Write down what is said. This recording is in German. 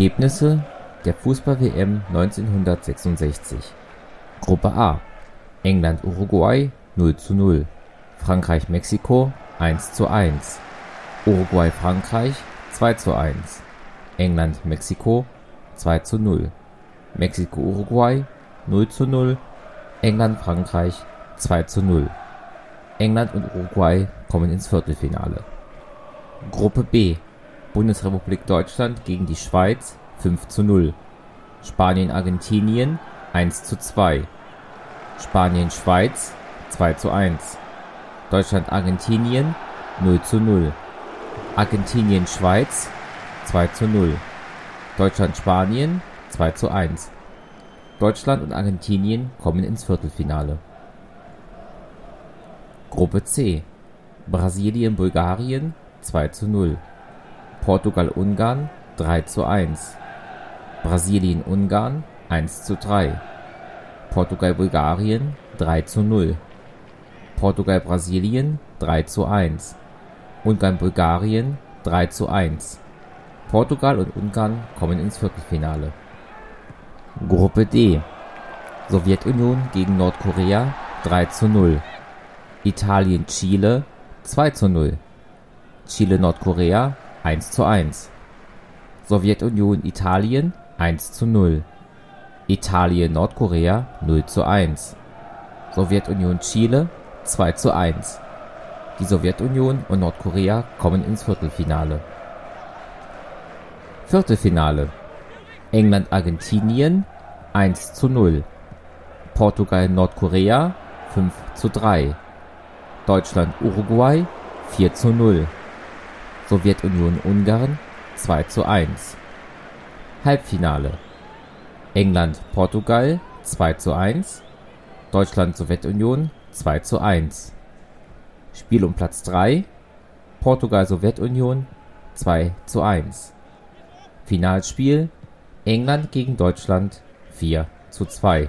Ergebnisse der Fußball-WM 1966 Gruppe A: England-Uruguay 0:0 Frankreich-Mexiko 1:1 Uruguay-Frankreich 2:1 England-Mexiko 2:0 Mexiko-Uruguay 0:0 England-Frankreich 2:0 England und Uruguay kommen ins Viertelfinale. Gruppe B: Bundesrepublik Deutschland gegen die Schweiz 5:0 Spanien-Argentinien 1:2 Spanien-Schweiz 2:1 Deutschland-Argentinien 0:0 Argentinien-Schweiz 2:0 Deutschland-Spanien 2:1 Deutschland und Argentinien kommen ins Viertelfinale. Gruppe C: Brasilien-Bulgarien 2:0 Portugal-Ungarn 3:1 Brasilien-Ungarn 1:3 Portugal-Bulgarien 3:0 Portugal-Brasilien 3:1 Ungarn-Bulgarien 3:1 Portugal und Ungarn kommen ins Viertelfinale. Gruppe D: Sowjetunion gegen Nordkorea 3:0 Italien-Chile 2:0 Chile-Nordkorea 1:1 Sowjetunion-Italien 1:0 Italien-Nordkorea 0:1 Sowjetunion-Chile 2:1 Die Sowjetunion und Nordkorea kommen ins Viertelfinale. Viertelfinale: England-Argentinien 1:0 Portugal-Nordkorea 5:3 Deutschland-Uruguay 4:0 Sowjetunion-Ungarn 2:1 Halbfinale: England-Portugal 2:1 Deutschland-Sowjetunion 2:1 Spiel um Platz 3: Portugal-Sowjetunion 2:1 Finalspiel: England gegen Deutschland 4:2